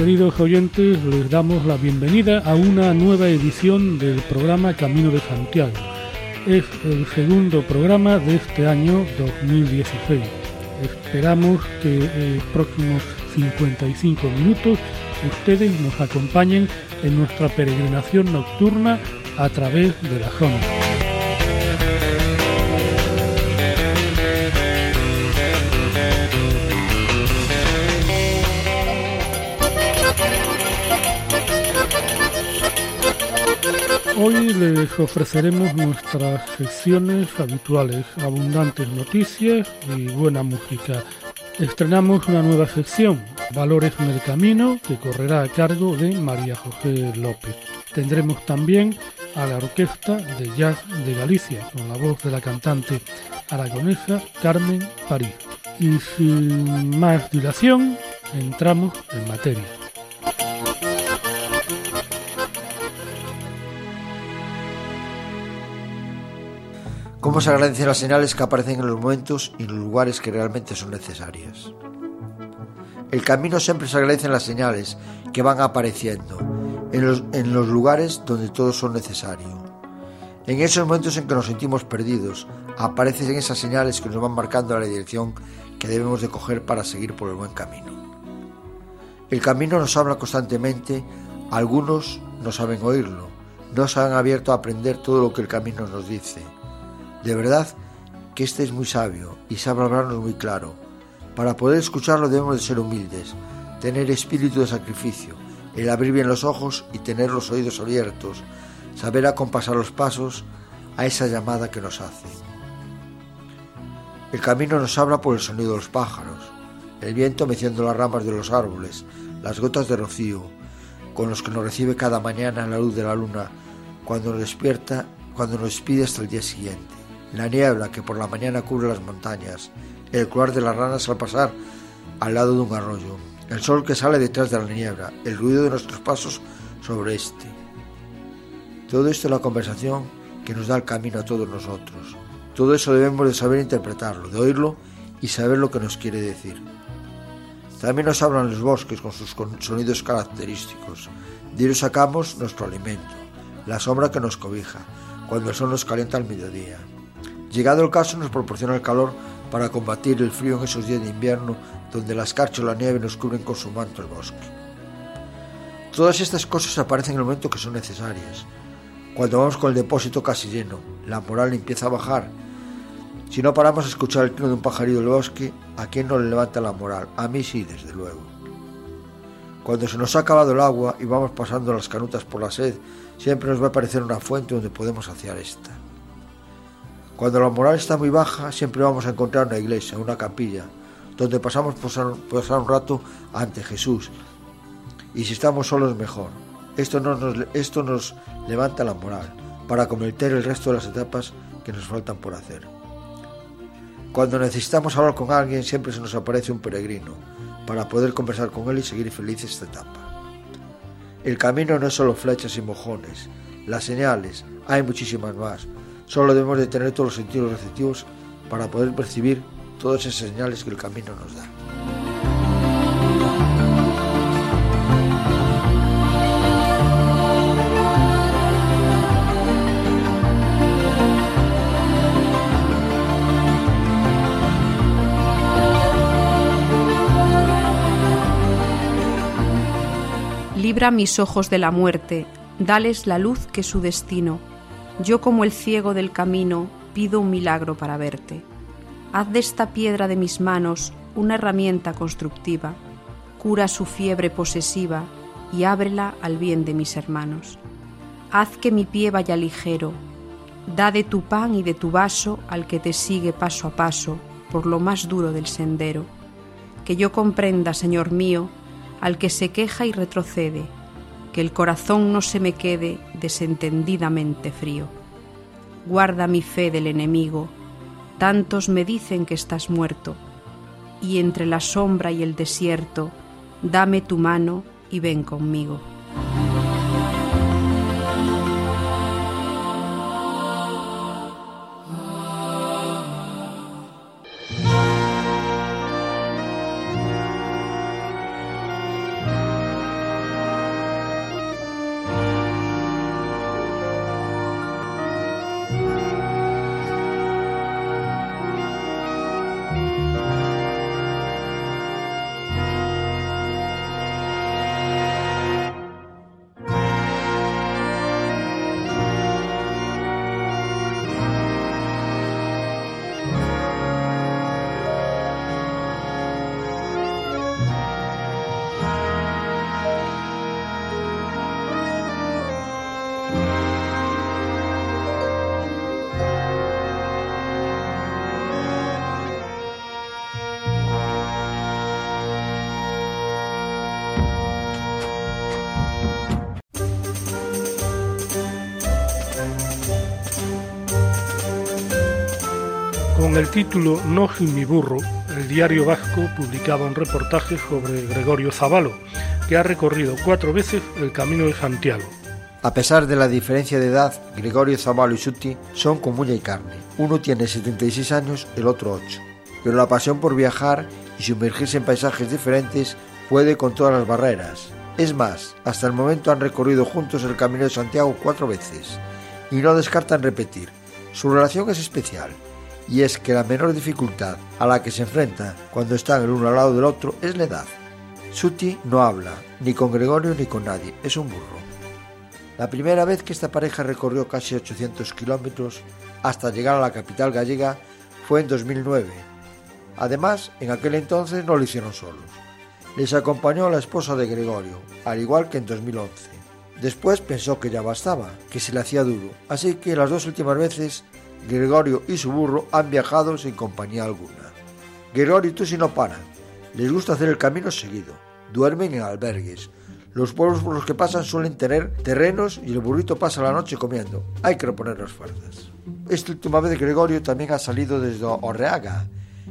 Queridos oyentes, les damos la bienvenida a una nueva edición del programa Camino de Santiago. Es el segundo programa de este año 2016. Esperamos que en los próximos 55 minutos ustedes nos acompañen en nuestra peregrinación nocturna a través de la zona. Les ofreceremos nuestras secciones habituales, abundantes noticias y buena música. Estrenamos una nueva sección, Valores en el Camino, que correrá a cargo de María José López. Tendremos también a la Orquesta de Jazz de Galicia, con la voz de la cantante aragonesa Carmen París. Y sin más dilación, entramos en materia. ¿Cómo se agradecen las señales que aparecen en los momentos y en los lugares que realmente son necesarias? El camino siempre se agradecen las señales que van apareciendo en los, en los lugares donde todos son necesarios. En esos momentos en que nos sentimos perdidos, aparecen esas señales que nos van marcando la dirección que debemos de coger para seguir por el buen camino. El camino nos habla constantemente, algunos no saben oírlo, no se han abierto a aprender todo lo que el camino nos dice de verdad que este es muy sabio y sabe hablarnos muy claro. Para poder escucharlo debemos de ser humildes, tener espíritu de sacrificio, el abrir bien los ojos y tener los oídos abiertos, saber acompasar los pasos a esa llamada que nos hace. El camino nos habla por el sonido de los pájaros, el viento meciendo las ramas de los árboles, las gotas de rocío, con los que nos recibe cada mañana la luz de la luna, cuando nos despierta, cuando nos despide hasta el día siguiente la niebla que por la mañana cubre las montañas, el cuar de las ranas al pasar al lado de un arroyo, el sol que sale detrás de la niebla, el ruido de nuestros pasos sobre este. Todo esto es la conversación que nos da el camino a todos nosotros. Todo eso debemos de saber interpretarlo, de oírlo y saber lo que nos quiere decir. También nos hablan los bosques con sus sonidos característicos. De ellos sacamos nuestro alimento, la sombra que nos cobija, cuando el sol nos calienta al mediodía. Llegado el caso nos proporciona el calor para combatir el frío en esos días de invierno donde la escarcha o la nieve nos cubren con su manto el bosque. Todas estas cosas aparecen en el momento que son necesarias. Cuando vamos con el depósito casi lleno, la moral empieza a bajar. Si no paramos a escuchar el trino de un pajarillo del bosque, ¿a quién no le levanta la moral? A mí sí, desde luego. Cuando se nos ha acabado el agua y vamos pasando las canutas por la sed, siempre nos va a aparecer una fuente donde podemos saciar esta. Cuando la moral está muy baja, siempre vamos a encontrar una iglesia, una capilla, donde pasamos pasar, pasar un rato ante Jesús. Y si estamos solos, mejor. Esto nos, esto nos levanta la moral para cometer el resto de las etapas que nos faltan por hacer. Cuando necesitamos hablar con alguien, siempre se nos aparece un peregrino para poder conversar con él y seguir felices esta etapa. El camino no es solo flechas y mojones, las señales, hay muchísimas más, Solo debemos de tener todos los sentidos receptivos para poder percibir todas esas señales que el camino nos da. Libra mis ojos de la muerte, dales la luz que su destino yo como el ciego del camino pido un milagro para verte. Haz de esta piedra de mis manos una herramienta constructiva, cura su fiebre posesiva y ábrela al bien de mis hermanos. Haz que mi pie vaya ligero, da de tu pan y de tu vaso al que te sigue paso a paso por lo más duro del sendero. Que yo comprenda, Señor mío, al que se queja y retrocede, que el corazón no se me quede desentendidamente frío. Guarda mi fe del enemigo, tantos me dicen que estás muerto, y entre la sombra y el desierto, dame tu mano y ven conmigo. Título No sin mi burro, el diario vasco publicaba un reportaje sobre Gregorio Zavalo, que ha recorrido cuatro veces el Camino de Santiago. A pesar de la diferencia de edad, Gregorio Zavalo y Suti son como uña y carne. Uno tiene 76 años, el otro 8. Pero la pasión por viajar y sumergirse en paisajes diferentes puede con todas las barreras. Es más, hasta el momento han recorrido juntos el Camino de Santiago cuatro veces y no descartan repetir. Su relación es especial y es que la menor dificultad a la que se enfrenta cuando están el uno al lado del otro es la edad. Suti no habla, ni con Gregorio ni con nadie, es un burro. La primera vez que esta pareja recorrió casi 800 kilómetros hasta llegar a la capital gallega fue en 2009. Además, en aquel entonces no lo hicieron solos. Les acompañó la esposa de Gregorio, al igual que en 2011. Después pensó que ya bastaba, que se le hacía duro, así que las dos últimas veces Gregorio y su burro han viajado sin compañía alguna. Gregorio y Tusi no paran. Les gusta hacer el camino seguido. Duermen en albergues. Los pueblos por los que pasan suelen tener terrenos y el burrito pasa la noche comiendo. Hay que reponer las fuerzas. Esta última vez Gregorio también ha salido desde Orreaga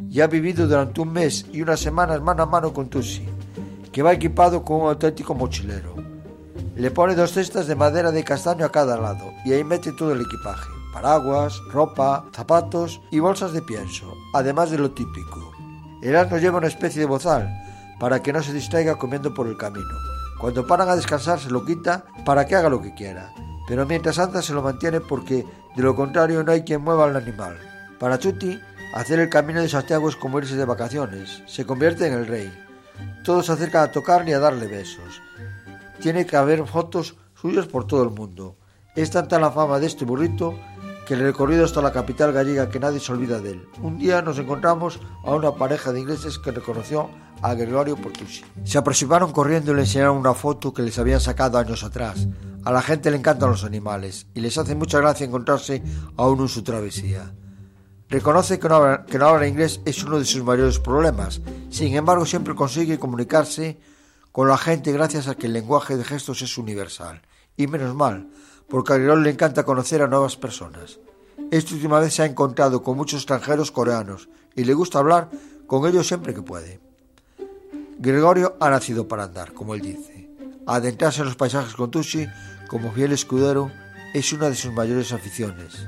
y ha vivido durante un mes y unas semanas mano a mano con Tusi, que va equipado con un auténtico mochilero. Le pone dos cestas de madera de castaño a cada lado y ahí mete todo el equipaje paraguas, ropa, zapatos y bolsas de pienso, además de lo típico. El asno lleva una especie de bozal para que no se distraiga comiendo por el camino. Cuando paran a descansar se lo quita para que haga lo que quiera, pero mientras anda se lo mantiene porque de lo contrario no hay quien mueva al animal. Para Chuti, hacer el camino de Santiago es como irse de vacaciones, se convierte en el rey. Todos se acercan a tocarle y a darle besos. Tiene que haber fotos suyas por todo el mundo. Es tanta la fama de este burrito que el recorrido hasta la capital gallega que nadie se olvida de él. Un día nos encontramos a una pareja de ingleses que reconoció a Gregorio Portusi. Se aproximaron corriendo y le enseñaron una foto que les habían sacado años atrás. A la gente le encantan los animales y les hace mucha gracia encontrarse a uno en su travesía. Reconoce que no, habla, que no habla inglés es uno de sus mayores problemas. Sin embargo, siempre consigue comunicarse con la gente gracias a que el lenguaje de gestos es universal. Y menos mal, porque a Gregorio le encanta conocer a nuevas personas. Esta última vez se ha encontrado con muchos extranjeros coreanos y le gusta hablar con ellos siempre que puede. Gregorio ha nacido para andar, como él dice. Adentrarse en los paisajes con Tushi, como fiel escudero, es una de sus mayores aficiones.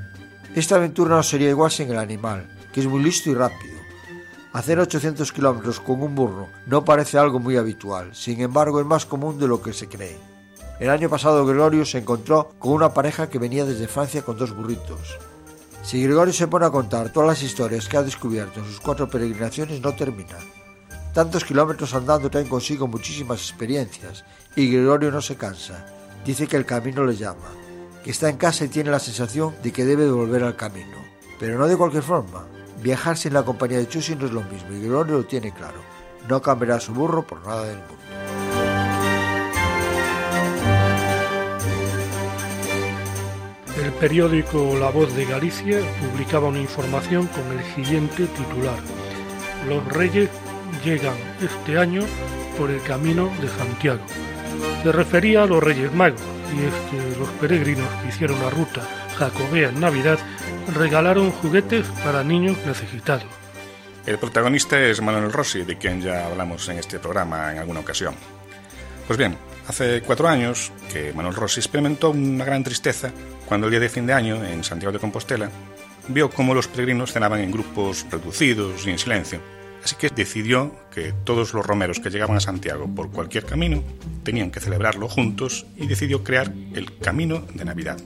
Esta aventura no sería igual sin el animal, que es muy listo y rápido. Hacer 800 kilómetros con un burro no parece algo muy habitual, sin embargo es más común de lo que se cree. El año pasado Gregorio se encontró con una pareja que venía desde Francia con dos burritos. Si Gregorio se pone a contar todas las historias que ha descubierto en sus cuatro peregrinaciones no termina. Tantos kilómetros andando traen consigo muchísimas experiencias y Gregorio no se cansa. Dice que el camino le llama, que está en casa y tiene la sensación de que debe volver al camino. Pero no de cualquier forma. Viajar sin la compañía de Chusi no es lo mismo y Gregorio lo tiene claro. No cambiará su burro por nada del mundo. El periódico La Voz de Galicia publicaba una información con el siguiente titular. Los reyes llegan este año por el camino de Santiago. Se refería a los Reyes Magos, y es que los peregrinos que hicieron la ruta jacobea en Navidad regalaron juguetes para niños necesitados. El protagonista es Manuel Rossi, de quien ya hablamos en este programa en alguna ocasión. Pues bien, hace cuatro años que Manuel Rossi experimentó una gran tristeza cuando el día de fin de año, en Santiago de Compostela, vio cómo los peregrinos cenaban en grupos reducidos y en silencio. Así que decidió que todos los romeros que llegaban a Santiago por cualquier camino tenían que celebrarlo juntos y decidió crear el Camino de Navidad.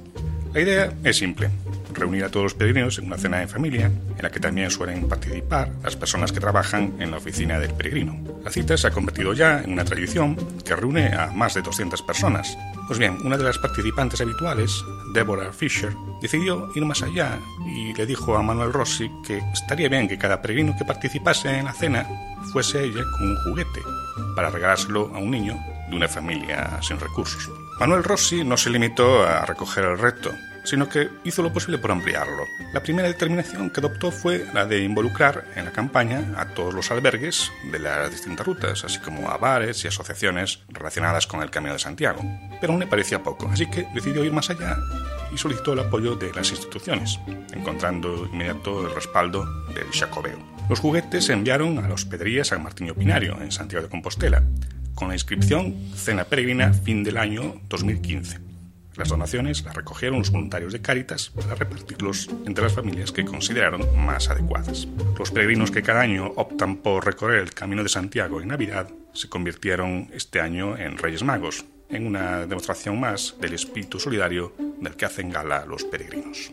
La idea es simple, reunir a todos los peregrinos en una cena en familia, en la que también suelen participar las personas que trabajan en la oficina del peregrino. La cita se ha convertido ya en una tradición que reúne a más de 200 personas. Pues bien, una de las participantes habituales, Deborah Fisher, decidió ir más allá y le dijo a Manuel Rossi que estaría bien que cada peregrino que participase en la cena fuese ella con un juguete para regalárselo a un niño de una familia sin recursos. Manuel Rossi no se limitó a recoger el reto, sino que hizo lo posible por ampliarlo. La primera determinación que adoptó fue la de involucrar en la campaña a todos los albergues de las distintas rutas, así como a bares y asociaciones relacionadas con el Camino de Santiago. Pero aún le parecía poco, así que decidió ir más allá y solicitó el apoyo de las instituciones, encontrando inmediato el respaldo del Jacobeo. Los juguetes se enviaron a la hospedería San Martín Pinario, en Santiago de Compostela, con la inscripción Cena Peregrina fin del año 2015. Las donaciones las recogieron los voluntarios de Cáritas para repartirlos entre las familias que consideraron más adecuadas. Los peregrinos que cada año optan por recorrer el Camino de Santiago en Navidad se convirtieron este año en Reyes Magos, en una demostración más del espíritu solidario del que hacen gala los peregrinos.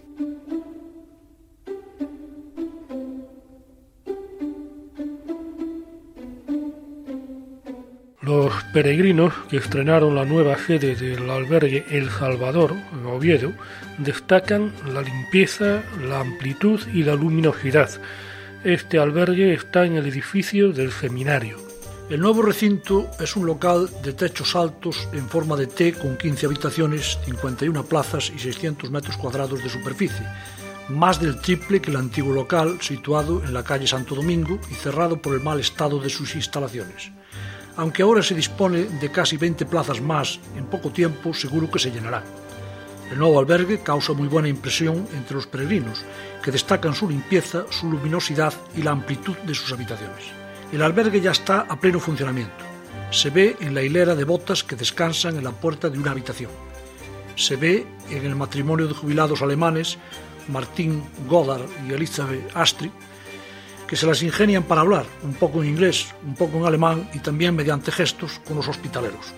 Los peregrinos que estrenaron la nueva sede del albergue El Salvador, en Oviedo, destacan la limpieza, la amplitud y la luminosidad. Este albergue está en el edificio del seminario. El nuevo recinto es un local de techos altos en forma de T con 15 habitaciones, 51 plazas y 600 metros cuadrados de superficie, más del triple que el antiguo local situado en la calle Santo Domingo y cerrado por el mal estado de sus instalaciones. Aunque ahora se dispone de casi 20 plazas más en poco tiempo, seguro que se llenará. El nuevo albergue causa muy buena impresión entre los peregrinos, que destacan su limpieza, su luminosidad y la amplitud de sus habitaciones. El albergue ya está a pleno funcionamiento. Se ve en la hilera de botas que descansan en la puerta de una habitación. Se ve en el matrimonio de jubilados alemanes, Martín Godard y Elizabeth Astrid, que se las ingenian para hablar, un poco en inglés, un poco en alemán y también mediante gestos con los hospitaleros.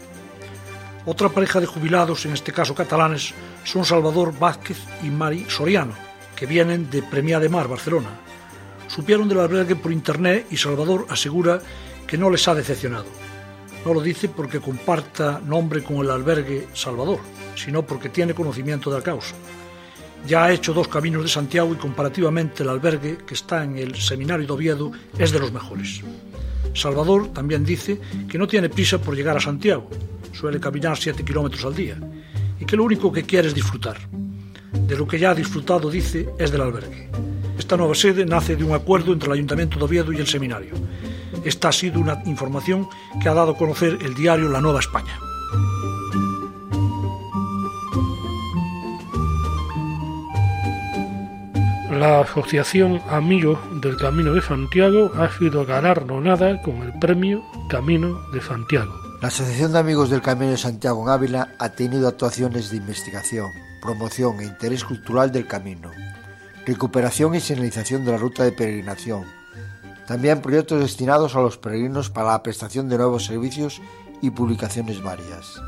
Otra pareja de jubilados, en este caso catalanes, son Salvador Vázquez y Mari Soriano, que vienen de Premia de Mar, Barcelona. Supieron del albergue por internet y Salvador asegura que no les ha decepcionado. No lo dice porque comparta nombre con el albergue Salvador, sino porque tiene conocimiento de la causa. Ya ha hecho dos caminos de Santiago y comparativamente el albergue que está en el Seminario de Oviedo es de los mejores. Salvador también dice que no tiene prisa por llegar a Santiago, suele caminar 7 kilómetros al día y que lo único que quiere es disfrutar. De lo que ya ha disfrutado, dice, es del albergue. Esta nueva sede nace de un acuerdo entre el Ayuntamiento de Oviedo y el Seminario. Esta ha sido una información que ha dado a conocer el diario La Nueva España. La Asociación Amigos del Camino de Santiago ha sido galardonada con el premio Camino de Santiago. La Asociación de Amigos del Camino de Santiago en Ávila ha tenido actuaciones de investigación, promoción e interés cultural del camino, recuperación y señalización de la ruta de peregrinación, también proyectos destinados a los peregrinos para la prestación de nuevos servicios y publicaciones varias.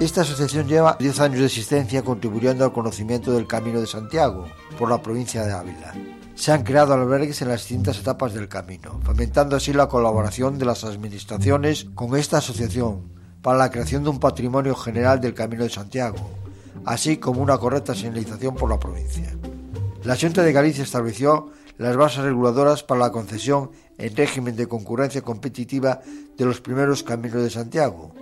Esta asociación lleva 10 años de existencia contribuyendo al conocimiento del Camino de Santiago por la provincia de Ávila. Se han creado albergues en las distintas etapas del camino, fomentando así la colaboración de las administraciones con esta asociación para la creación de un patrimonio general del Camino de Santiago, así como una correcta señalización por la provincia. La Junta de Galicia estableció las bases reguladoras para la concesión en régimen de concurrencia competitiva de los primeros caminos de Santiago,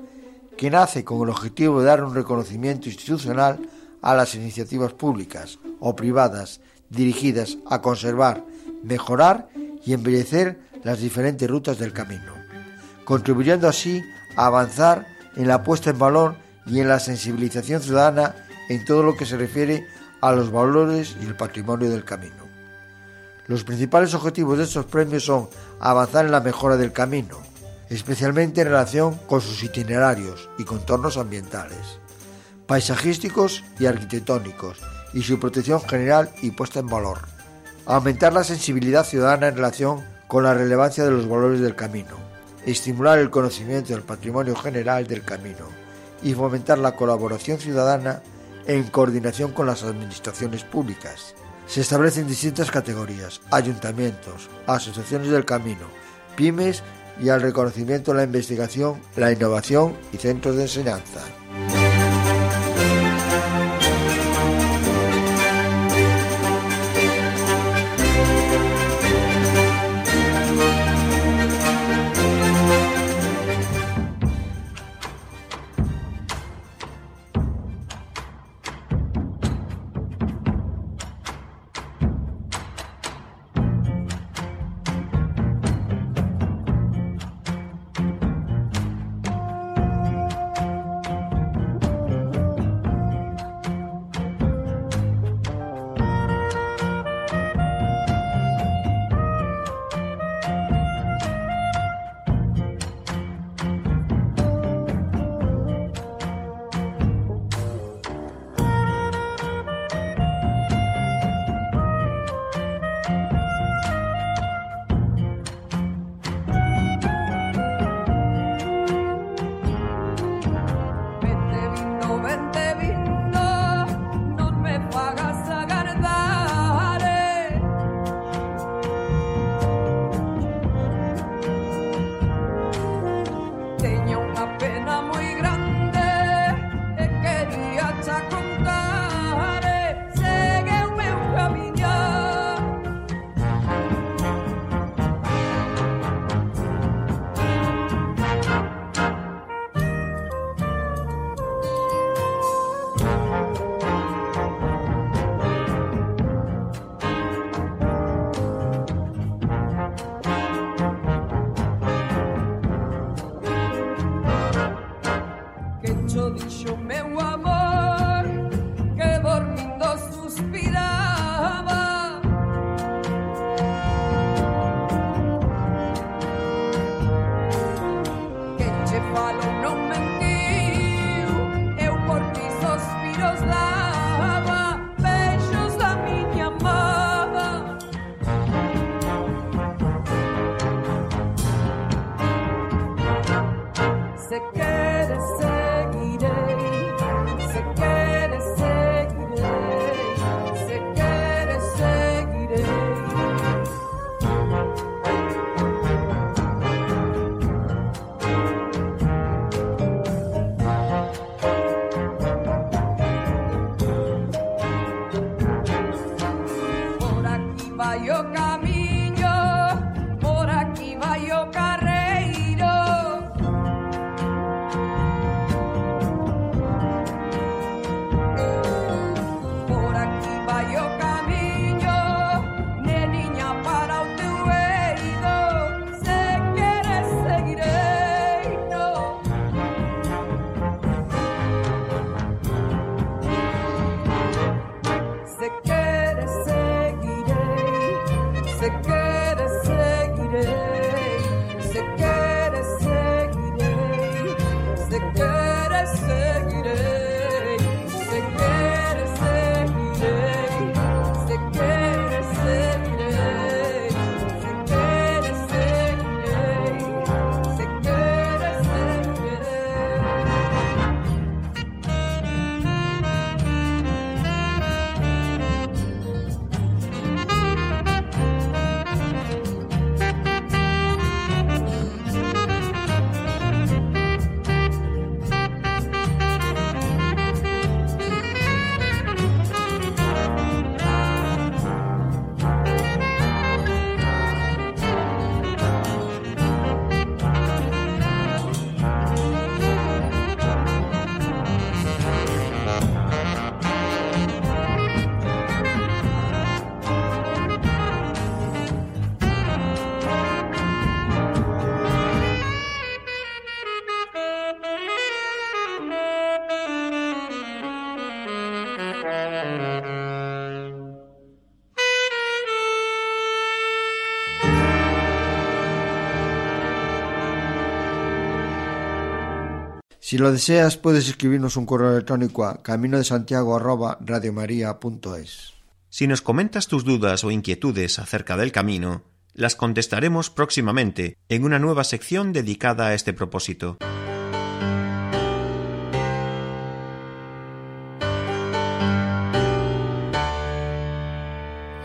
que nace con el objetivo de dar un reconocimiento institucional a las iniciativas públicas o privadas dirigidas a conservar, mejorar y embellecer las diferentes rutas del camino, contribuyendo así a avanzar en la puesta en valor y en la sensibilización ciudadana en todo lo que se refiere a los valores y el patrimonio del camino. Los principales objetivos de estos premios son avanzar en la mejora del camino, especialmente en relación con sus itinerarios y contornos ambientales, paisajísticos y arquitectónicos, y su protección general y puesta en valor. Aumentar la sensibilidad ciudadana en relación con la relevancia de los valores del camino, estimular el conocimiento del patrimonio general del camino y fomentar la colaboración ciudadana en coordinación con las administraciones públicas. Se establecen distintas categorías, ayuntamientos, asociaciones del camino, pymes y al reconocimiento, la investigación, la innovación y centros de enseñanza. Si lo deseas, puedes escribirnos un correo electrónico a camino de Santiago Si nos comentas tus dudas o inquietudes acerca del camino, las contestaremos próximamente en una nueva sección dedicada a este propósito.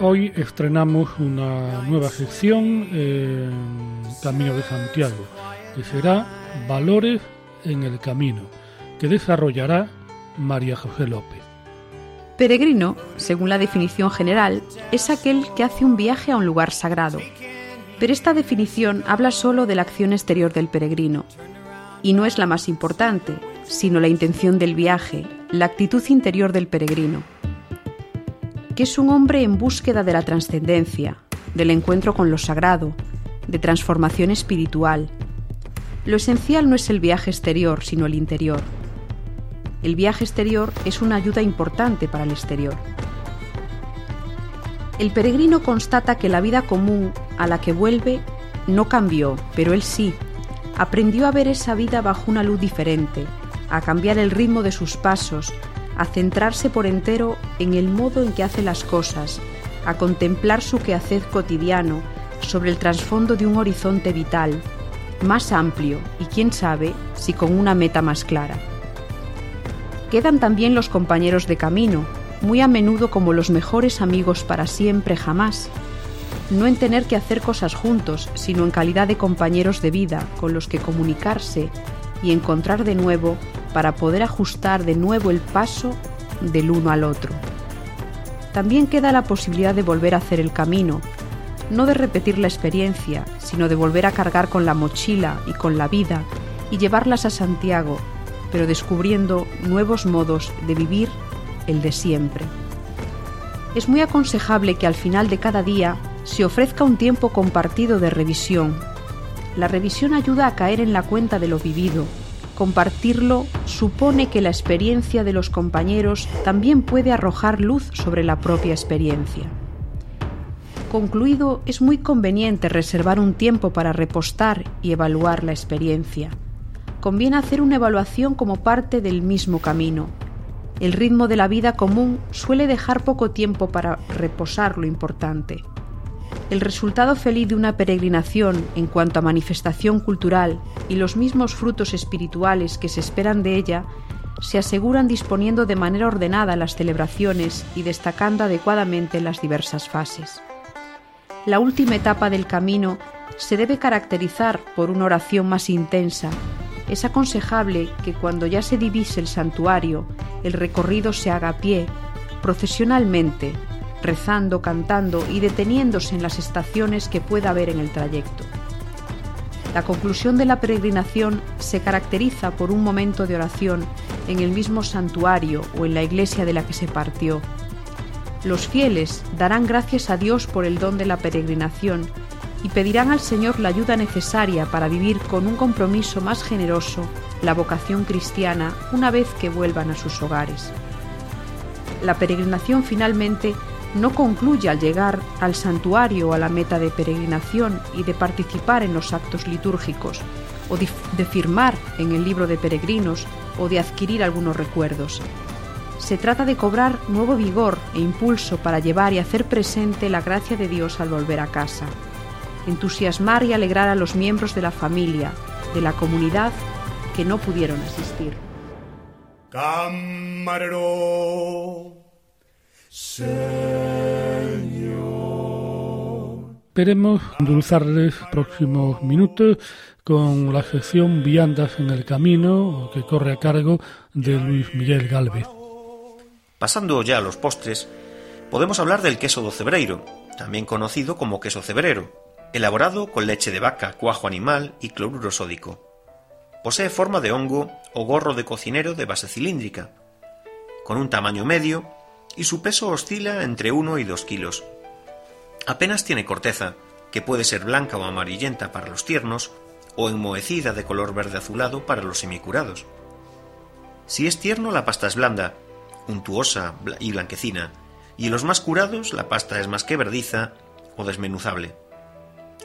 Hoy estrenamos una nueva sección en Camino de Santiago, que será Valores en el Camino, que desarrollará María José López. Peregrino, según la definición general, es aquel que hace un viaje a un lugar sagrado. Pero esta definición habla solo de la acción exterior del peregrino, y no es la más importante, sino la intención del viaje, la actitud interior del peregrino que es un hombre en búsqueda de la trascendencia, del encuentro con lo sagrado, de transformación espiritual. Lo esencial no es el viaje exterior, sino el interior. El viaje exterior es una ayuda importante para el exterior. El peregrino constata que la vida común a la que vuelve no cambió, pero él sí. Aprendió a ver esa vida bajo una luz diferente, a cambiar el ritmo de sus pasos, a centrarse por entero en el modo en que hace las cosas, a contemplar su quehacer cotidiano sobre el trasfondo de un horizonte vital, más amplio y quién sabe si con una meta más clara. Quedan también los compañeros de camino, muy a menudo como los mejores amigos para siempre jamás, no en tener que hacer cosas juntos, sino en calidad de compañeros de vida con los que comunicarse y encontrar de nuevo para poder ajustar de nuevo el paso del uno al otro. También queda la posibilidad de volver a hacer el camino, no de repetir la experiencia, sino de volver a cargar con la mochila y con la vida y llevarlas a Santiago, pero descubriendo nuevos modos de vivir el de siempre. Es muy aconsejable que al final de cada día se ofrezca un tiempo compartido de revisión. La revisión ayuda a caer en la cuenta de lo vivido, Compartirlo supone que la experiencia de los compañeros también puede arrojar luz sobre la propia experiencia. Concluido, es muy conveniente reservar un tiempo para repostar y evaluar la experiencia. Conviene hacer una evaluación como parte del mismo camino. El ritmo de la vida común suele dejar poco tiempo para reposar lo importante. El resultado feliz de una peregrinación en cuanto a manifestación cultural y los mismos frutos espirituales que se esperan de ella se aseguran disponiendo de manera ordenada las celebraciones y destacando adecuadamente las diversas fases. La última etapa del camino se debe caracterizar por una oración más intensa. Es aconsejable que cuando ya se divise el santuario, el recorrido se haga a pie, procesionalmente, rezando, cantando y deteniéndose en las estaciones que pueda haber en el trayecto. La conclusión de la peregrinación se caracteriza por un momento de oración en el mismo santuario o en la iglesia de la que se partió. Los fieles darán gracias a Dios por el don de la peregrinación y pedirán al Señor la ayuda necesaria para vivir con un compromiso más generoso la vocación cristiana una vez que vuelvan a sus hogares. La peregrinación finalmente no concluye al llegar al santuario o a la meta de peregrinación y de participar en los actos litúrgicos, o de firmar en el libro de peregrinos o de adquirir algunos recuerdos. Se trata de cobrar nuevo vigor e impulso para llevar y hacer presente la gracia de Dios al volver a casa, entusiasmar y alegrar a los miembros de la familia, de la comunidad que no pudieron asistir. Esperemos endulzarles próximos minutos con la sección Viandas en el Camino, que corre a cargo de Luis Miguel Galvez. Pasando ya a los postres, podemos hablar del queso docebreiro, también conocido como queso cebrero, elaborado con leche de vaca, cuajo animal y cloruro sódico. Posee forma de hongo o gorro de cocinero de base cilíndrica, con un tamaño medio y su peso oscila entre 1 y 2 kilos. Apenas tiene corteza, que puede ser blanca o amarillenta para los tiernos, o enmohecida de color verde azulado para los semicurados. Si es tierno, la pasta es blanda, untuosa y blanquecina, y en los más curados la pasta es más que verdiza o desmenuzable.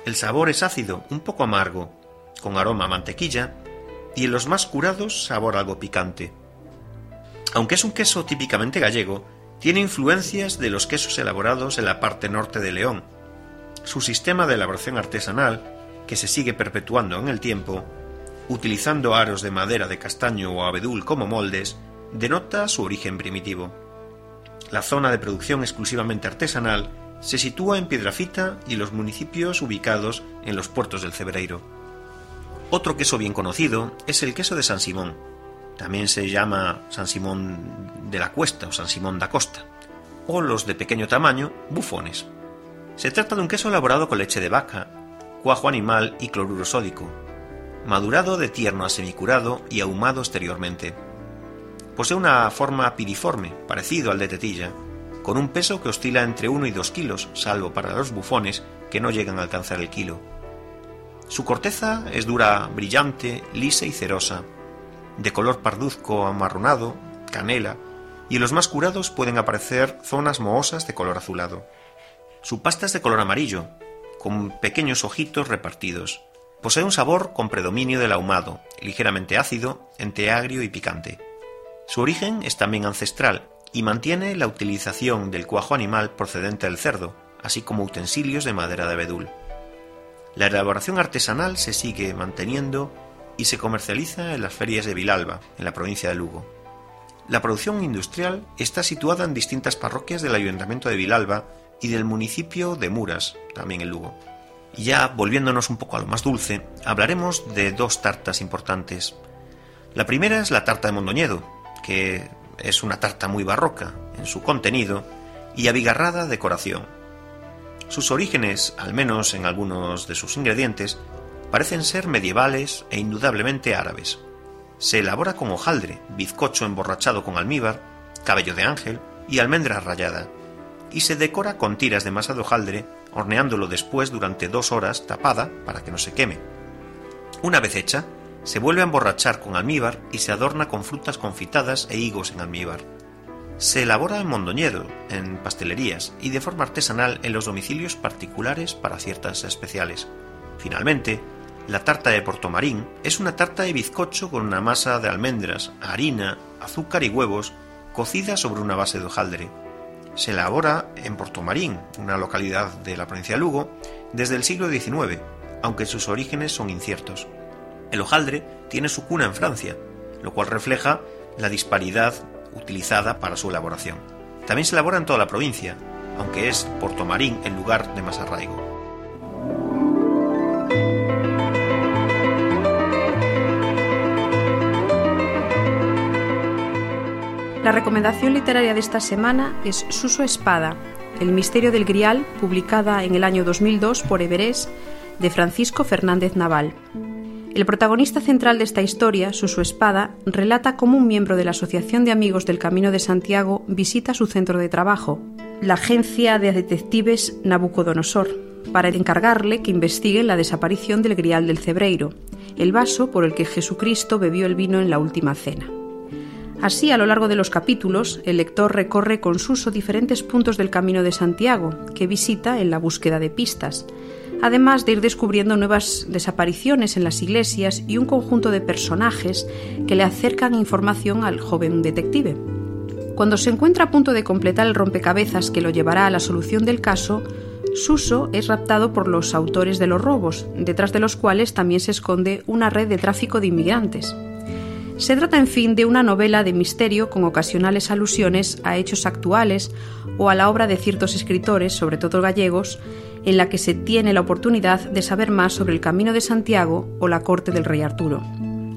El sabor es ácido, un poco amargo, con aroma a mantequilla, y en los más curados sabor algo picante. Aunque es un queso típicamente gallego, tiene influencias de los quesos elaborados en la parte norte de León. Su sistema de elaboración artesanal, que se sigue perpetuando en el tiempo, utilizando aros de madera de castaño o abedul como moldes, denota su origen primitivo. La zona de producción exclusivamente artesanal se sitúa en Piedrafita y los municipios ubicados en los puertos del Cebreiro. Otro queso bien conocido es el queso de San Simón. También se llama San Simón de la Cuesta o San Simón da Costa, o los de pequeño tamaño, bufones. Se trata de un queso elaborado con leche de vaca, cuajo animal y cloruro sódico, madurado de tierno a semicurado y ahumado exteriormente. Posee una forma piriforme, parecido al de tetilla, con un peso que oscila entre 1 y 2 kilos, salvo para los bufones que no llegan a alcanzar el kilo. Su corteza es dura, brillante, lisa y cerosa, de color parduzco amarronado, canela, y en los más curados pueden aparecer zonas mohosas de color azulado. Su pasta es de color amarillo, con pequeños ojitos repartidos. Posee un sabor con predominio del ahumado, ligeramente ácido, entre agrio y picante. Su origen es también ancestral y mantiene la utilización del cuajo animal procedente del cerdo, así como utensilios de madera de abedul. La elaboración artesanal se sigue manteniendo y se comercializa en las ferias de Vilalba, en la provincia de Lugo. La producción industrial está situada en distintas parroquias del Ayuntamiento de Vilalba y del municipio de Muras, también en Lugo. Y ya volviéndonos un poco a lo más dulce, hablaremos de dos tartas importantes. La primera es la tarta de Mondoñedo, que es una tarta muy barroca en su contenido y abigarrada decoración. Sus orígenes, al menos en algunos de sus ingredientes, parecen ser medievales e indudablemente árabes. Se elabora con hojaldre, bizcocho emborrachado con almíbar, cabello de ángel y almendra rallada, y se decora con tiras de masa de hojaldre, horneándolo después durante dos horas tapada para que no se queme. Una vez hecha, se vuelve a emborrachar con almíbar y se adorna con frutas confitadas e higos en almíbar. Se elabora en Mondoñedo, en pastelerías y de forma artesanal en los domicilios particulares para ciertas especiales. Finalmente, la tarta de Portomarín es una tarta de bizcocho con una masa de almendras, harina, azúcar y huevos cocida sobre una base de hojaldre. Se elabora en Portomarín, una localidad de la provincia de Lugo, desde el siglo XIX, aunque sus orígenes son inciertos. El hojaldre tiene su cuna en Francia, lo cual refleja la disparidad utilizada para su elaboración. También se elabora en toda la provincia, aunque es Portomarín el lugar de más arraigo. La recomendación literaria de esta semana es Suso Espada, El misterio del Grial, publicada en el año 2002 por Everés, de Francisco Fernández Naval. El protagonista central de esta historia, Suso Espada, relata cómo un miembro de la Asociación de Amigos del Camino de Santiago visita su centro de trabajo, la agencia de detectives Nabucodonosor, para encargarle que investigue la desaparición del Grial del Cebreiro, el vaso por el que Jesucristo bebió el vino en la última cena. Así, a lo largo de los capítulos, el lector recorre con Suso diferentes puntos del Camino de Santiago, que visita en la búsqueda de pistas, además de ir descubriendo nuevas desapariciones en las iglesias y un conjunto de personajes que le acercan información al joven detective. Cuando se encuentra a punto de completar el rompecabezas que lo llevará a la solución del caso, Suso es raptado por los autores de los robos, detrás de los cuales también se esconde una red de tráfico de inmigrantes. Se trata, en fin, de una novela de misterio con ocasionales alusiones a hechos actuales o a la obra de ciertos escritores, sobre todo gallegos, en la que se tiene la oportunidad de saber más sobre el Camino de Santiago o la corte del rey Arturo.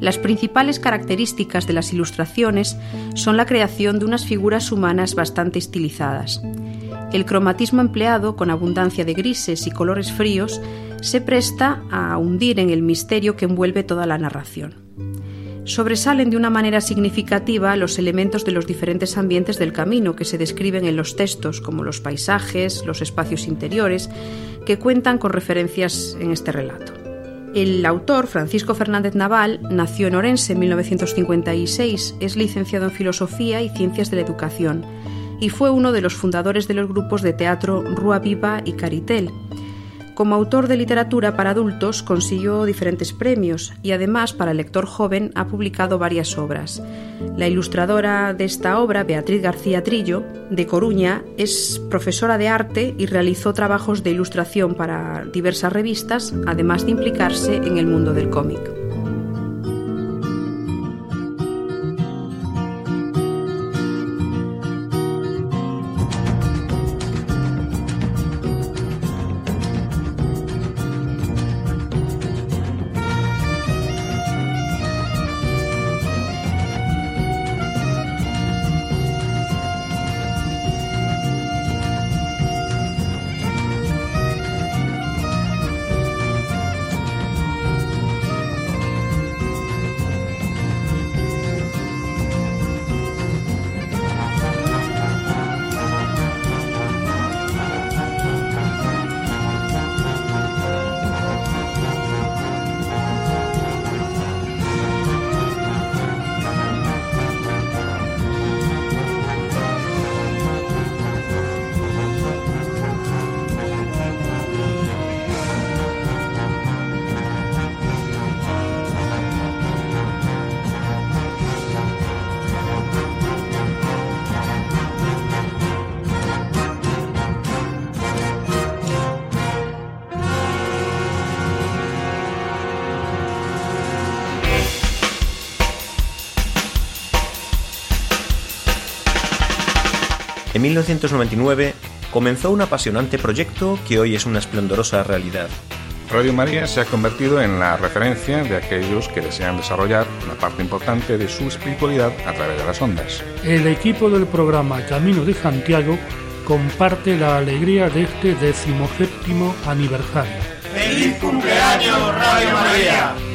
Las principales características de las ilustraciones son la creación de unas figuras humanas bastante estilizadas. El cromatismo empleado, con abundancia de grises y colores fríos, se presta a hundir en el misterio que envuelve toda la narración sobresalen de una manera significativa los elementos de los diferentes ambientes del camino que se describen en los textos, como los paisajes, los espacios interiores, que cuentan con referencias en este relato. El autor, Francisco Fernández Naval, nació en Orense en 1956, es licenciado en Filosofía y Ciencias de la Educación y fue uno de los fundadores de los grupos de teatro Rúa Viva y Caritel. Como autor de literatura para adultos consiguió diferentes premios y además para el lector joven ha publicado varias obras. La ilustradora de esta obra, Beatriz García Trillo, de Coruña, es profesora de arte y realizó trabajos de ilustración para diversas revistas, además de implicarse en el mundo del cómic. 1999 comenzó un apasionante proyecto que hoy es una esplendorosa realidad. Radio María se ha convertido en la referencia de aquellos que desean desarrollar una parte importante de su espiritualidad a través de las ondas. El equipo del programa Camino de Santiago comparte la alegría de este decimoséptimo aniversario. ¡Feliz cumpleaños, Radio María!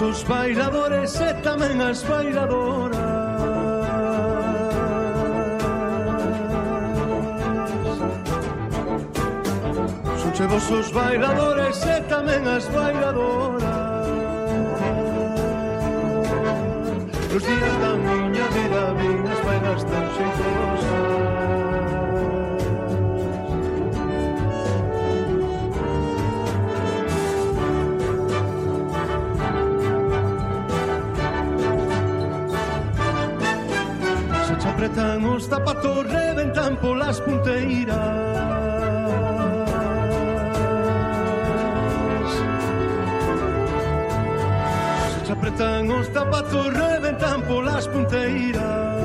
os bailadores e tamén as bailadoras. Son chevos os bailadores e tamén as bailadoras. Los días da miña vida vin as bailas tan xeitoras rebentan, os zapatos reventan polas punteiras. Se apretan os zapatos reventan polas punteiras.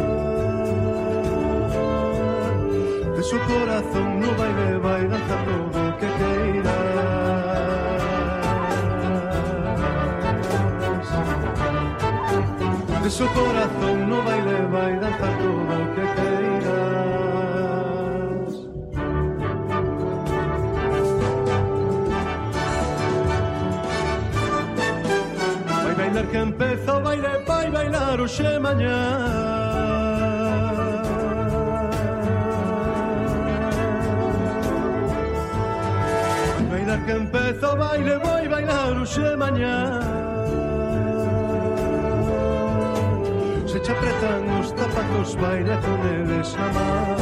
De su corazón no baile vai danzar todo o que queiras. de su corazón no baile, baila, quero mañá manhã. Que empeza o baile, vai bailar o che mañá Se che apretan os zapatos, baila con eles a mar.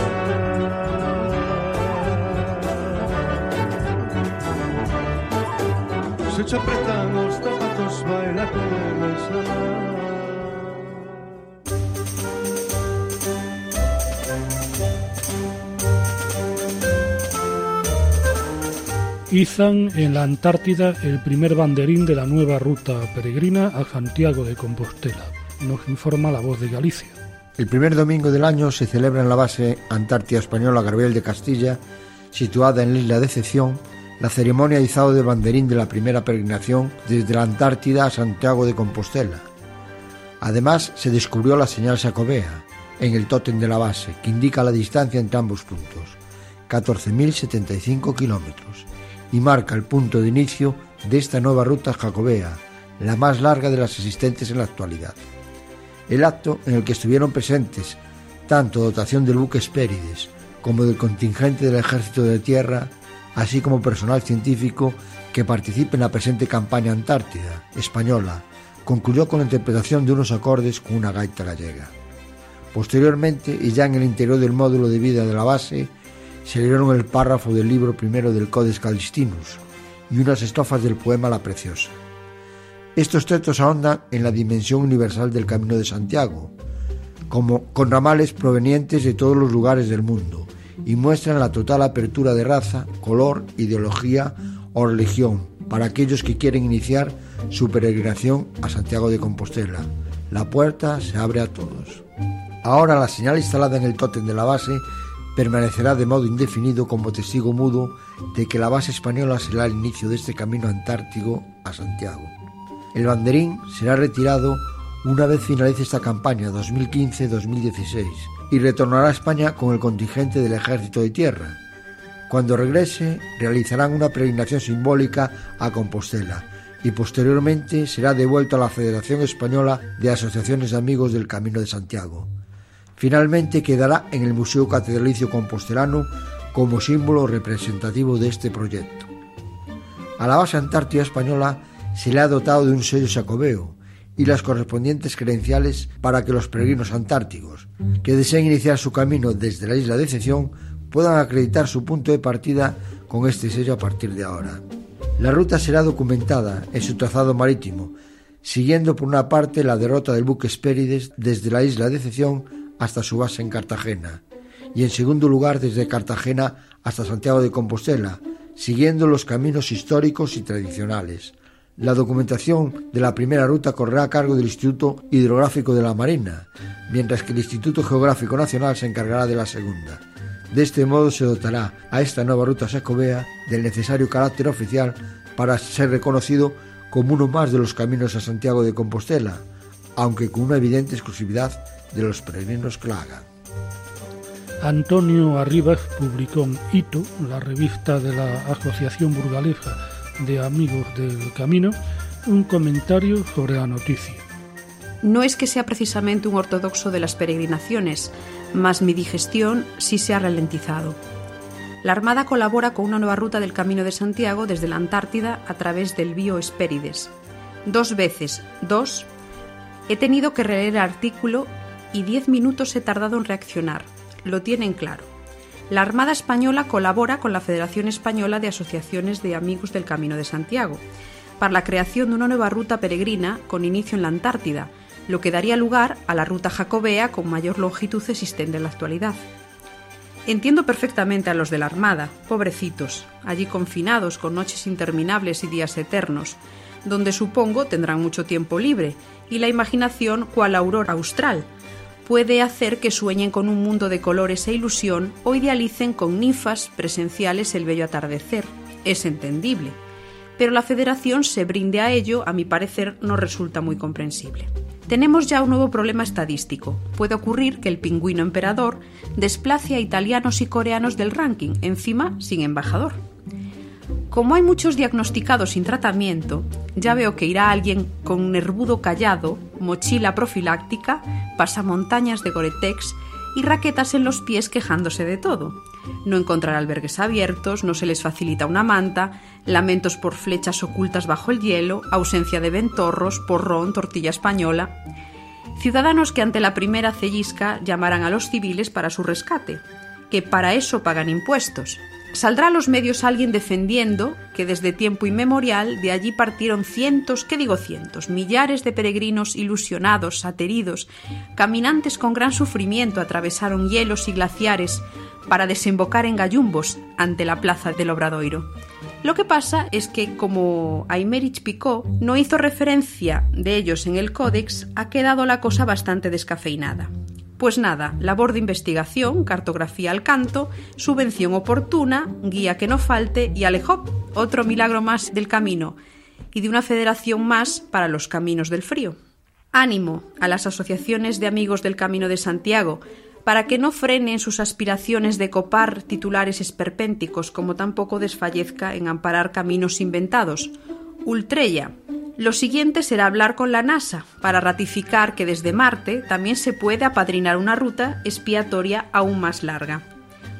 Se che apretan os zapatos, baila con eles a mar. Izan en la Antártida el primer banderín de la nueva ruta peregrina a Santiago de Compostela. Nos informa la voz de Galicia. El primer domingo del año se celebra en la base Antártida Española Gabriel de Castilla, situada en la isla de Excepción, la ceremonia izado de banderín de la primera peregrinación desde la Antártida a Santiago de Compostela. Además, se descubrió la señal Sacobea en el tótem de la base, que indica la distancia entre ambos puntos, 14.075 kilómetros, y marca el punto de inicio de esta nueva ruta jacobea, la más larga de las existentes en la actualidad. El acto en el que estuvieron presentes tanto dotación del buque Espérides como del contingente del Ejército de Tierra, así como personal científico que participe en la presente campaña antártida española, concluyó con la interpretación de unos acordes con una gaita gallega. Posteriormente, y ya en el interior del módulo de vida de la base, se leyeron el párrafo del libro primero del Codex Calistinus y unas estrofas del poema La Preciosa. Estos textos ahondan en la dimensión universal del Camino de Santiago, como con ramales provenientes de todos los lugares del mundo, y muestran la total apertura de raza, color, ideología o religión para aquellos que quieren iniciar su peregrinación a Santiago de Compostela. La puerta se abre a todos. Ahora la señal instalada en el tótem de la base permanecerá de modo indefinido como testigo mudo de que la base española será el inicio de este camino antártico a Santiago. El banderín será retirado una vez finalice esta campaña 2015-2016 y retornará a España con el contingente del Ejército de Tierra. Cuando regrese, realizarán una peregrinación simbólica a Compostela y posteriormente será devuelto a la Federación Española de Asociaciones de Amigos del Camino de Santiago. Finalmente quedará en el Museo Catedralicio Compostelano como símbolo representativo de este proyecto. A la base antártida española se le ha dotado de un sello sacobeo y las correspondientes credenciales para que los peregrinos antárticos que deseen iniciar su camino desde la isla de Excepción puedan acreditar su punto de partida con este sello a partir de ahora. La ruta será documentada en su trazado marítimo, siguiendo por una parte la derrota del buque Espérides desde la isla de Excepción hasta su base en Cartagena, y en segundo lugar desde Cartagena hasta Santiago de Compostela, siguiendo los caminos históricos y tradicionales. La documentación de la primera ruta correrá a cargo del Instituto Hidrográfico de la Marina, mientras que el Instituto Geográfico Nacional se encargará de la segunda. De este modo se dotará a esta nueva ruta sacobea del necesario carácter oficial para ser reconocido como uno más de los caminos a Santiago de Compostela, aunque con una evidente exclusividad de los peregrinos que la hagan. Antonio Arribas publicó en Hito, la revista de la Asociación Burgalesa de Amigos del Camino, un comentario sobre la noticia. No es que sea precisamente un ortodoxo de las peregrinaciones, mas mi digestión sí se ha ralentizado. La Armada colabora con una nueva ruta del Camino de Santiago desde la Antártida a través del Bío Espérides. Dos veces, dos, he tenido que releer el artículo y diez minutos he tardado en reaccionar. Lo tienen claro. La Armada Española colabora con la Federación Española de Asociaciones de Amigos del Camino de Santiago para la creación de una nueva ruta peregrina con inicio en la Antártida, lo que daría lugar a la ruta jacobea con mayor longitud existente en la actualidad. Entiendo perfectamente a los de la Armada, pobrecitos, allí confinados con noches interminables y días eternos, donde supongo tendrán mucho tiempo libre, y la imaginación, cual aurora austral, puede hacer que sueñen con un mundo de colores e ilusión o idealicen con ninfas presenciales el bello atardecer. Es entendible. Pero la federación se brinde a ello, a mi parecer, no resulta muy comprensible. Tenemos ya un nuevo problema estadístico. Puede ocurrir que el pingüino emperador desplace a italianos y coreanos del ranking, encima sin embajador. Como hay muchos diagnosticados sin tratamiento, ya veo que irá alguien con nervudo callado, mochila profiláctica, pasamontañas de Goretex y raquetas en los pies quejándose de todo. No encontrar albergues abiertos, no se les facilita una manta, lamentos por flechas ocultas bajo el hielo, ausencia de ventorros, porrón, tortilla española. Ciudadanos que ante la primera cellisca llamarán a los civiles para su rescate, que para eso pagan impuestos, Saldrá a los medios alguien defendiendo que desde tiempo inmemorial de allí partieron cientos, ¿qué digo cientos? Millares de peregrinos ilusionados, ateridos, caminantes con gran sufrimiento atravesaron hielos y glaciares para desembocar en gallumbos ante la plaza del Obradoiro. Lo que pasa es que, como Aymerich Picot no hizo referencia de ellos en el códex, ha quedado la cosa bastante descafeinada. Pues nada, labor de investigación, cartografía al canto, subvención oportuna, guía que no falte y alejó, otro milagro más del camino y de una federación más para los caminos del frío. Ánimo a las asociaciones de amigos del Camino de Santiago para que no frenen sus aspiraciones de copar titulares esperpénticos como tampoco desfallezca en amparar caminos inventados. Ultrella, lo siguiente será hablar con la NASA para ratificar que desde Marte también se puede apadrinar una ruta expiatoria aún más larga.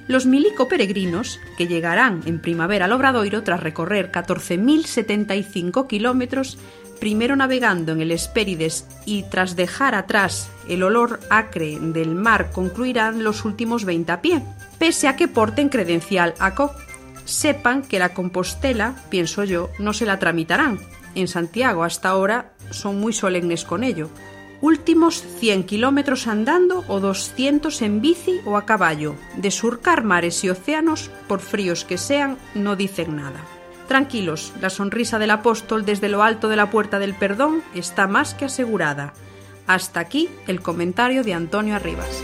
Los milico peregrinos, que llegarán en primavera al Obradoiro tras recorrer 14.075 kilómetros, primero navegando en el Hespérides y tras dejar atrás el olor acre del mar, concluirán los últimos 20 a pie, pese a que porten credencial ACO. Sepan que la Compostela, pienso yo, no se la tramitarán, en Santiago hasta ahora son muy solemnes con ello. Últimos 100 kilómetros andando o 200 en bici o a caballo. De surcar mares y océanos, por fríos que sean, no dicen nada. Tranquilos, la sonrisa del apóstol desde lo alto de la puerta del perdón está más que asegurada. Hasta aquí el comentario de Antonio Arribas.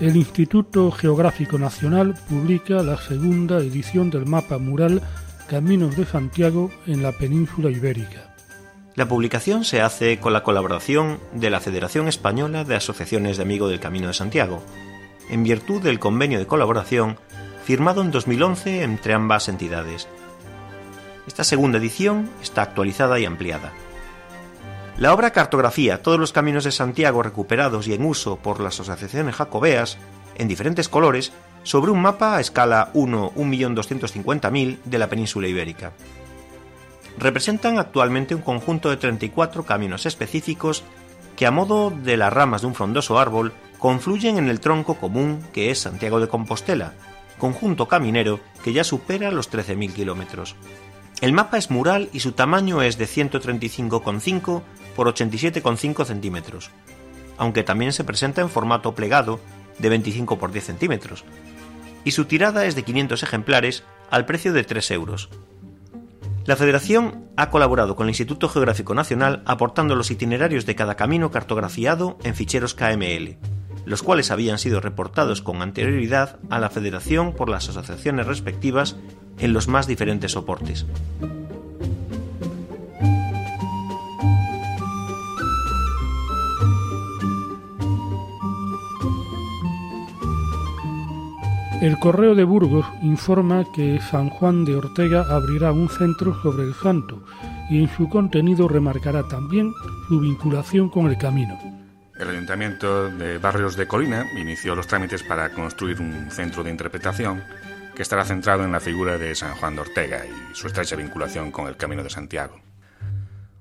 El Instituto Geográfico Nacional publica la segunda edición del mapa mural Caminos de Santiago en la península ibérica. La publicación se hace con la colaboración de la Federación Española de Asociaciones de Amigos del Camino de Santiago, en virtud del convenio de colaboración firmado en 2011 entre ambas entidades. Esta segunda edición está actualizada y ampliada. La obra cartografía todos los caminos de Santiago recuperados y en uso por las asociaciones jacobeas, en diferentes colores, sobre un mapa a escala 1-1.250.000 de la península ibérica. Representan actualmente un conjunto de 34 caminos específicos que a modo de las ramas de un frondoso árbol confluyen en el tronco común que es Santiago de Compostela, conjunto caminero que ya supera los 13.000 kilómetros. El mapa es mural y su tamaño es de 135,5 por 87,5 centímetros, aunque también se presenta en formato plegado de 25 por 10 centímetros, y su tirada es de 500 ejemplares al precio de 3 euros. La Federación ha colaborado con el Instituto Geográfico Nacional aportando los itinerarios de cada camino cartografiado en ficheros KML, los cuales habían sido reportados con anterioridad a la Federación por las asociaciones respectivas en los más diferentes soportes. El Correo de Burgos informa que San Juan de Ortega abrirá un centro sobre el santo y en su contenido remarcará también su vinculación con el camino. El Ayuntamiento de Barrios de Colina inició los trámites para construir un centro de interpretación que estará centrado en la figura de San Juan de Ortega y su estrecha vinculación con el Camino de Santiago.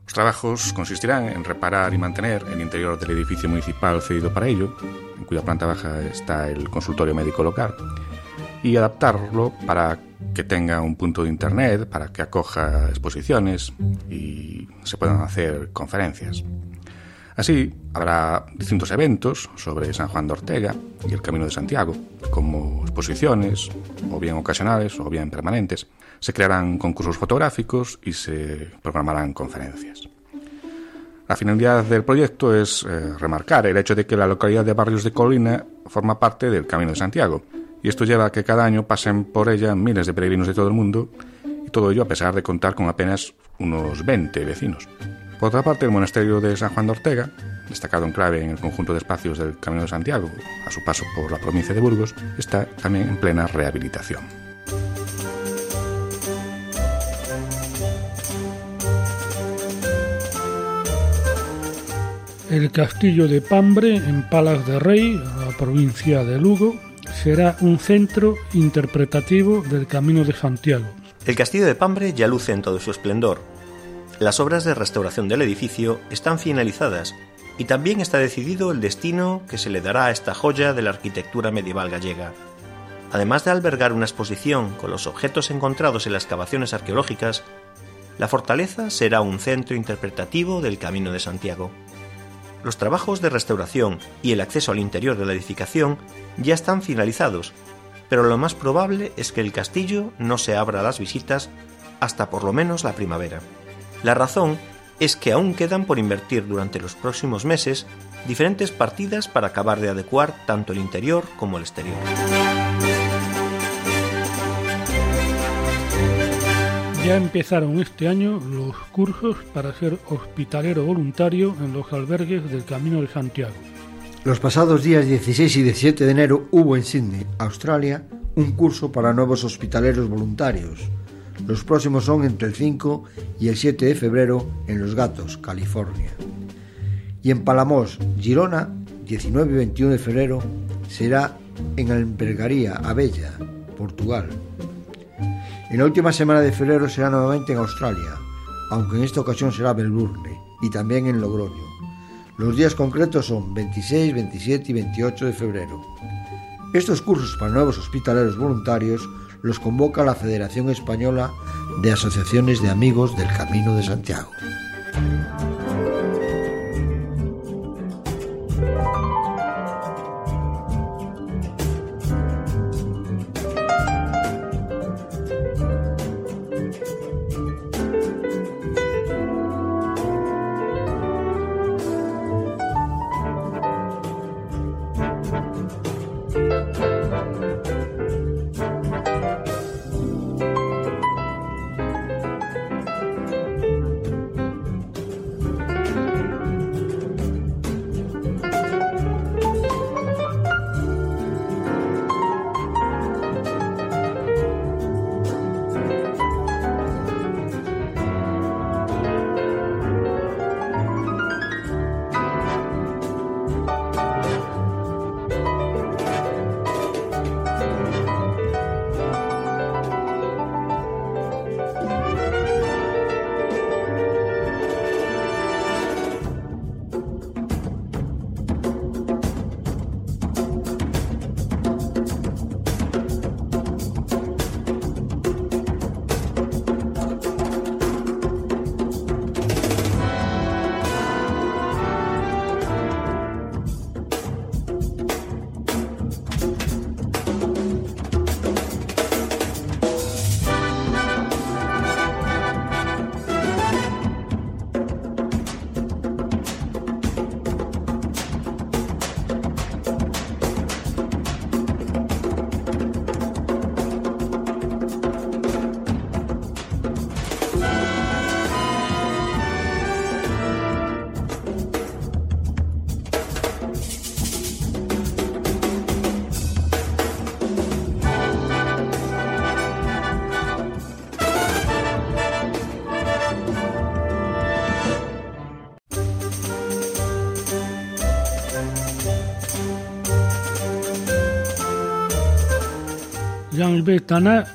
Los trabajos consistirán en reparar y mantener el interior del edificio municipal cedido para ello, en cuya planta baja está el consultorio médico local, y adaptarlo para que tenga un punto de internet, para que acoja exposiciones y se puedan hacer conferencias. Así, habrá distintos eventos sobre San Juan de Ortega y el Camino de Santiago, como exposiciones, o bien ocasionales o bien permanentes. Se crearán concursos fotográficos y se programarán conferencias. La finalidad del proyecto es eh, remarcar el hecho de que la localidad de Barrios de Colina forma parte del Camino de Santiago, y esto lleva a que cada año pasen por ella miles de peregrinos de todo el mundo, y todo ello a pesar de contar con apenas unos 20 vecinos. Por otra parte, el monasterio de San Juan de Ortega, destacado en clave en el conjunto de espacios del Camino de Santiago, a su paso por la provincia de Burgos, está también en plena rehabilitación. El castillo de Pambre, en Palas de Rey, la provincia de Lugo, será un centro interpretativo del Camino de Santiago. El castillo de Pambre ya luce en todo su esplendor, las obras de restauración del edificio están finalizadas y también está decidido el destino que se le dará a esta joya de la arquitectura medieval gallega. Además de albergar una exposición con los objetos encontrados en las excavaciones arqueológicas, la fortaleza será un centro interpretativo del Camino de Santiago. Los trabajos de restauración y el acceso al interior de la edificación ya están finalizados, pero lo más probable es que el castillo no se abra a las visitas hasta por lo menos la primavera. La razón es que aún quedan por invertir durante los próximos meses diferentes partidas para acabar de adecuar tanto el interior como el exterior. Ya empezaron este año los cursos para ser hospitalero voluntario en los albergues del Camino de Santiago. Los pasados días 16 y 17 de enero hubo en Sydney, Australia, un curso para nuevos hospitaleros voluntarios los próximos son entre el 5 y el 7 de febrero en Los Gatos, California. Y en Palamos, Girona, 19 y 21 de febrero, será en Albergaría, Abella, Portugal. En la última semana de febrero será nuevamente en Australia, aunque en esta ocasión será Melbourne y también en Logroño. Los días concretos son 26, 27 y 28 de febrero. Estos cursos para nuevos hospitaleros voluntarios los convoca la Federación Española de Asociaciones de Amigos del Camino de Santiago. Jean-Yves Tanat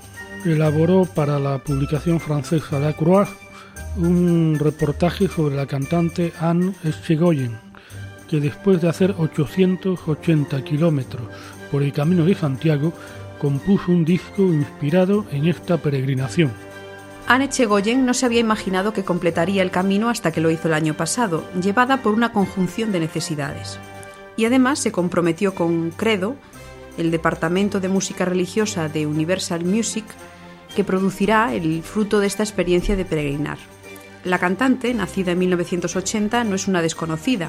elaboró para la publicación francesa La Croix un reportaje sobre la cantante Anne Echegoyen, que después de hacer 880 kilómetros por el Camino de Santiago, compuso un disco inspirado en esta peregrinación. Anne Chegoyen no se había imaginado que completaría el camino hasta que lo hizo el año pasado, llevada por una conjunción de necesidades. Y además se comprometió con Credo, el Departamento de Música Religiosa de Universal Music, que producirá el fruto de esta experiencia de peregrinar. La cantante, nacida en 1980, no es una desconocida.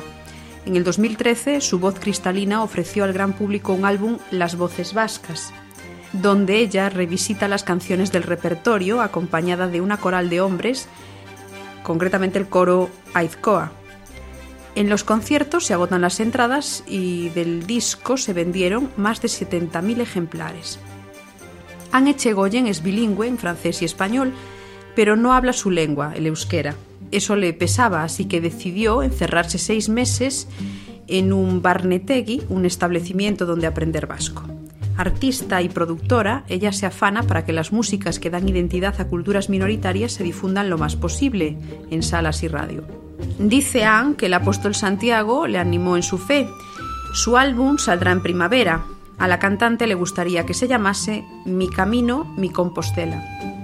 En el 2013, su voz cristalina ofreció al gran público un álbum Las Voces Vascas, donde ella revisita las canciones del repertorio acompañada de una coral de hombres, concretamente el coro Aizcoa. En los conciertos se agotan las entradas y del disco se vendieron más de 70.000 ejemplares. Anne Echegoyen es bilingüe en francés y español, pero no habla su lengua, el euskera. Eso le pesaba, así que decidió encerrarse seis meses en un barnetegui, un establecimiento donde aprender vasco. Artista y productora, ella se afana para que las músicas que dan identidad a culturas minoritarias se difundan lo más posible en salas y radio. Dice Anne que el apóstol Santiago le animó en su fe. Su álbum saldrá en primavera. A la cantante le gustaría que se llamase Mi Camino, mi Compostela.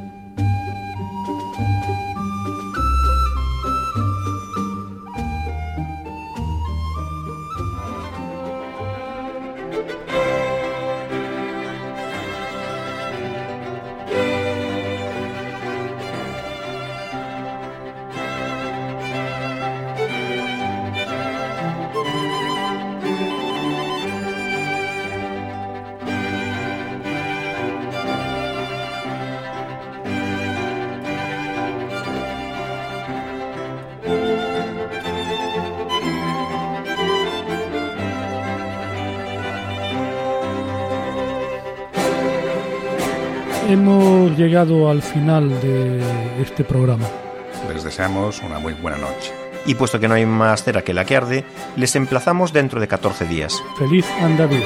Hemos llegado al final de este programa. Les deseamos una muy buena noche. Y puesto que no hay más cera que la que arde, les emplazamos dentro de 14 días. Feliz andadura.